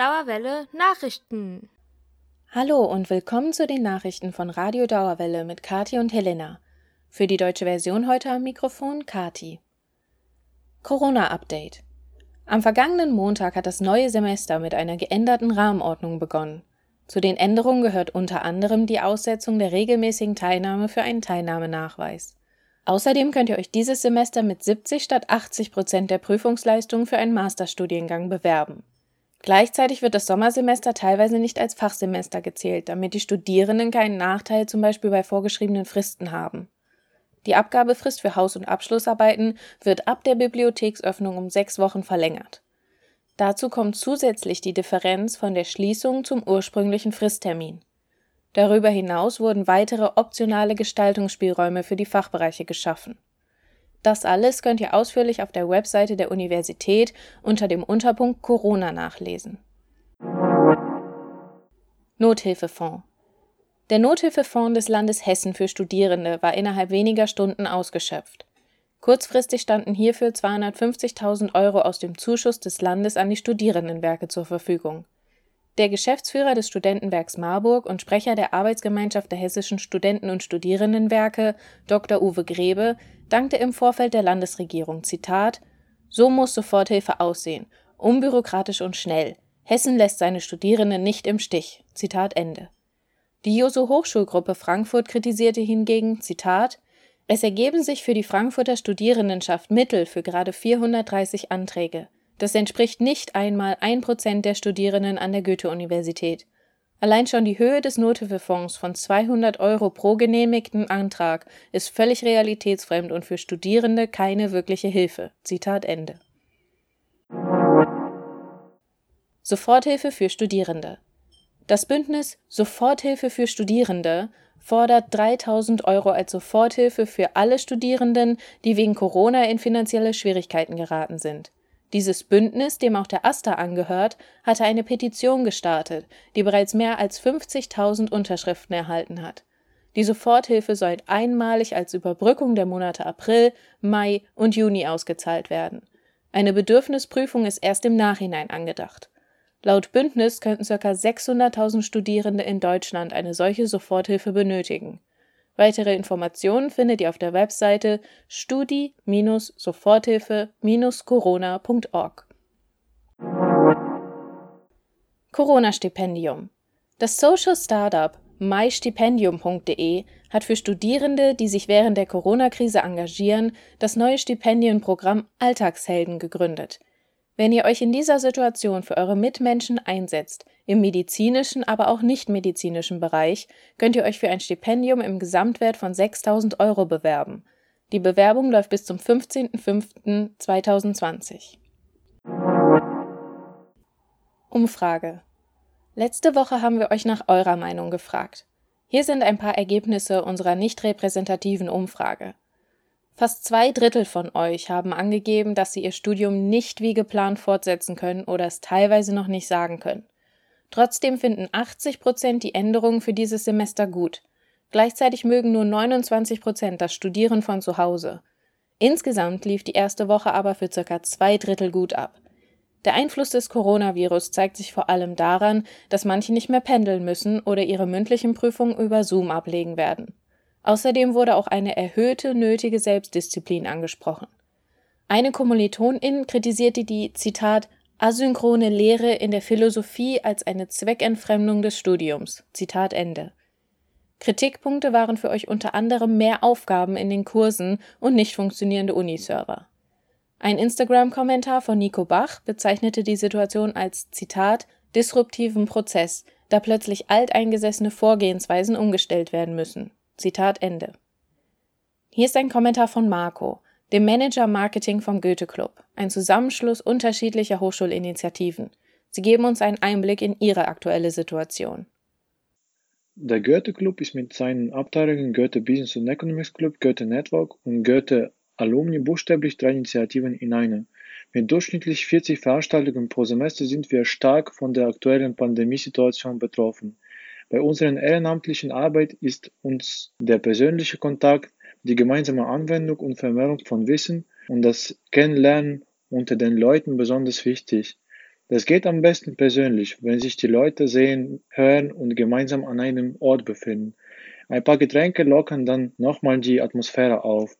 Dauerwelle Nachrichten. Hallo und willkommen zu den Nachrichten von Radio Dauerwelle mit Kati und Helena. Für die deutsche Version heute am Mikrofon Kati. Corona-Update. Am vergangenen Montag hat das neue Semester mit einer geänderten Rahmenordnung begonnen. Zu den Änderungen gehört unter anderem die Aussetzung der regelmäßigen Teilnahme für einen Teilnahmenachweis. Außerdem könnt ihr euch dieses Semester mit 70 statt 80 Prozent der Prüfungsleistung für einen Masterstudiengang bewerben. Gleichzeitig wird das Sommersemester teilweise nicht als Fachsemester gezählt, damit die Studierenden keinen Nachteil zum Beispiel bei vorgeschriebenen Fristen haben. Die Abgabefrist für Haus- und Abschlussarbeiten wird ab der Bibliotheksöffnung um sechs Wochen verlängert. Dazu kommt zusätzlich die Differenz von der Schließung zum ursprünglichen Fristtermin. Darüber hinaus wurden weitere optionale Gestaltungsspielräume für die Fachbereiche geschaffen. Das alles könnt ihr ausführlich auf der Webseite der Universität unter dem Unterpunkt Corona nachlesen. Nothilfefonds Der Nothilfefonds des Landes Hessen für Studierende war innerhalb weniger Stunden ausgeschöpft. Kurzfristig standen hierfür 250.000 Euro aus dem Zuschuss des Landes an die Studierendenwerke zur Verfügung. Der Geschäftsführer des Studentenwerks Marburg und Sprecher der Arbeitsgemeinschaft der hessischen Studenten- und Studierendenwerke, Dr. Uwe Grebe, dankte im Vorfeld der Landesregierung: Zitat, So muss Soforthilfe aussehen, unbürokratisch und schnell. Hessen lässt seine Studierenden nicht im Stich. Zitat Ende. Die Joso Hochschulgruppe Frankfurt kritisierte hingegen: Zitat, Es ergeben sich für die Frankfurter Studierendenschaft Mittel für gerade 430 Anträge. Das entspricht nicht einmal ein Prozent der Studierenden an der Goethe-Universität. Allein schon die Höhe des Nothilfefonds von 200 Euro pro genehmigten Antrag ist völlig realitätsfremd und für Studierende keine wirkliche Hilfe. Zitat Ende. Soforthilfe für Studierende. Das Bündnis Soforthilfe für Studierende fordert 3000 Euro als Soforthilfe für alle Studierenden, die wegen Corona in finanzielle Schwierigkeiten geraten sind. Dieses Bündnis, dem auch der AStA angehört, hatte eine Petition gestartet, die bereits mehr als 50.000 Unterschriften erhalten hat. Die Soforthilfe soll einmalig als Überbrückung der Monate April, Mai und Juni ausgezahlt werden. Eine Bedürfnisprüfung ist erst im Nachhinein angedacht. Laut Bündnis könnten ca. 600.000 Studierende in Deutschland eine solche Soforthilfe benötigen. Weitere Informationen findet ihr auf der Webseite studi-soforthilfe-corona.org. Corona-Stipendium Das Social Startup mystipendium.de hat für Studierende, die sich während der Corona-Krise engagieren, das neue Stipendienprogramm Alltagshelden gegründet. Wenn ihr euch in dieser Situation für eure Mitmenschen einsetzt, im medizinischen, aber auch nichtmedizinischen Bereich, könnt ihr euch für ein Stipendium im Gesamtwert von 6000 Euro bewerben. Die Bewerbung läuft bis zum 15.05.2020. Umfrage. Letzte Woche haben wir euch nach eurer Meinung gefragt. Hier sind ein paar Ergebnisse unserer nicht repräsentativen Umfrage. Fast zwei Drittel von euch haben angegeben, dass sie ihr Studium nicht wie geplant fortsetzen können oder es teilweise noch nicht sagen können. Trotzdem finden 80 Prozent die Änderungen für dieses Semester gut. Gleichzeitig mögen nur 29 Prozent das Studieren von zu Hause. Insgesamt lief die erste Woche aber für circa zwei Drittel gut ab. Der Einfluss des Coronavirus zeigt sich vor allem daran, dass manche nicht mehr pendeln müssen oder ihre mündlichen Prüfungen über Zoom ablegen werden. Außerdem wurde auch eine erhöhte nötige Selbstdisziplin angesprochen. Eine Kommilitonin kritisierte die, Zitat, asynchrone Lehre in der Philosophie als eine Zweckentfremdung des Studiums. Zitat Ende. Kritikpunkte waren für euch unter anderem mehr Aufgaben in den Kursen und nicht funktionierende Uniserver. Ein Instagram-Kommentar von Nico Bach bezeichnete die Situation als Zitat disruptiven Prozess, da plötzlich alteingesessene Vorgehensweisen umgestellt werden müssen. Zitat Ende. Hier ist ein Kommentar von Marco, dem Manager Marketing vom Goethe Club, ein Zusammenschluss unterschiedlicher Hochschulinitiativen. Sie geben uns einen Einblick in ihre aktuelle Situation. Der Goethe Club ist mit seinen Abteilungen Goethe Business und Economics Club, Goethe Network und Goethe Alumni buchstäblich drei Initiativen in einer. Mit durchschnittlich 40 Veranstaltungen pro Semester sind wir stark von der aktuellen Pandemiesituation betroffen. Bei unserer ehrenamtlichen Arbeit ist uns der persönliche Kontakt, die gemeinsame Anwendung und Vermehrung von Wissen und das Kennenlernen unter den Leuten besonders wichtig. Das geht am besten persönlich, wenn sich die Leute sehen, hören und gemeinsam an einem Ort befinden. Ein paar Getränke lockern dann nochmal die Atmosphäre auf.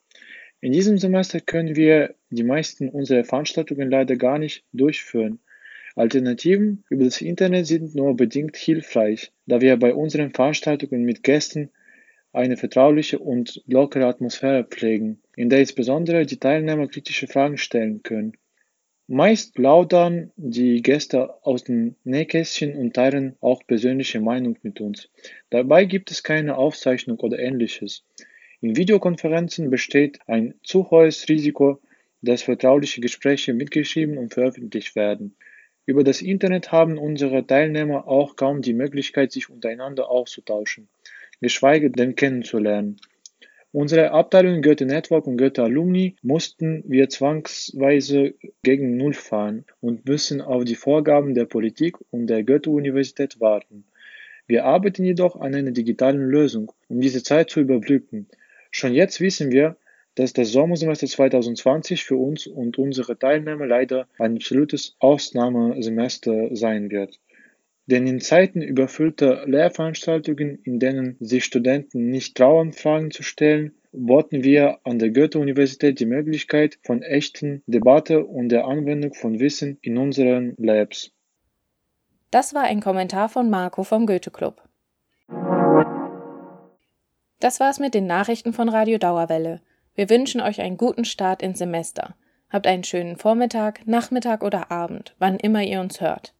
In diesem Semester können wir die meisten unserer Veranstaltungen leider gar nicht durchführen. Alternativen über das Internet sind nur bedingt hilfreich, da wir bei unseren Veranstaltungen mit Gästen eine vertrauliche und lockere Atmosphäre pflegen, in der insbesondere die Teilnehmer kritische Fragen stellen können. Meist plaudern die Gäste aus dem Nähkästchen und teilen auch persönliche Meinung mit uns. Dabei gibt es keine Aufzeichnung oder ähnliches. In Videokonferenzen besteht ein zu hohes Risiko, dass vertrauliche Gespräche mitgeschrieben und veröffentlicht werden. Über das Internet haben unsere Teilnehmer auch kaum die Möglichkeit, sich untereinander auszutauschen, geschweige denn kennenzulernen. Unsere Abteilung Goethe Network und Goethe Alumni mussten wir zwangsweise gegen Null fahren und müssen auf die Vorgaben der Politik und der Goethe-Universität warten. Wir arbeiten jedoch an einer digitalen Lösung, um diese Zeit zu überbrücken. Schon jetzt wissen wir, dass das Sommersemester 2020 für uns und unsere Teilnehmer leider ein absolutes Ausnahmesemester sein wird. Denn in Zeiten überfüllter Lehrveranstaltungen, in denen sich Studenten nicht trauen, Fragen zu stellen, boten wir an der Goethe-Universität die Möglichkeit von echten Debatte und der Anwendung von Wissen in unseren Labs. Das war ein Kommentar von Marco vom Goethe-Club. Das war's mit den Nachrichten von Radio Dauerwelle. Wir wünschen euch einen guten Start ins Semester. Habt einen schönen Vormittag, Nachmittag oder Abend, wann immer ihr uns hört.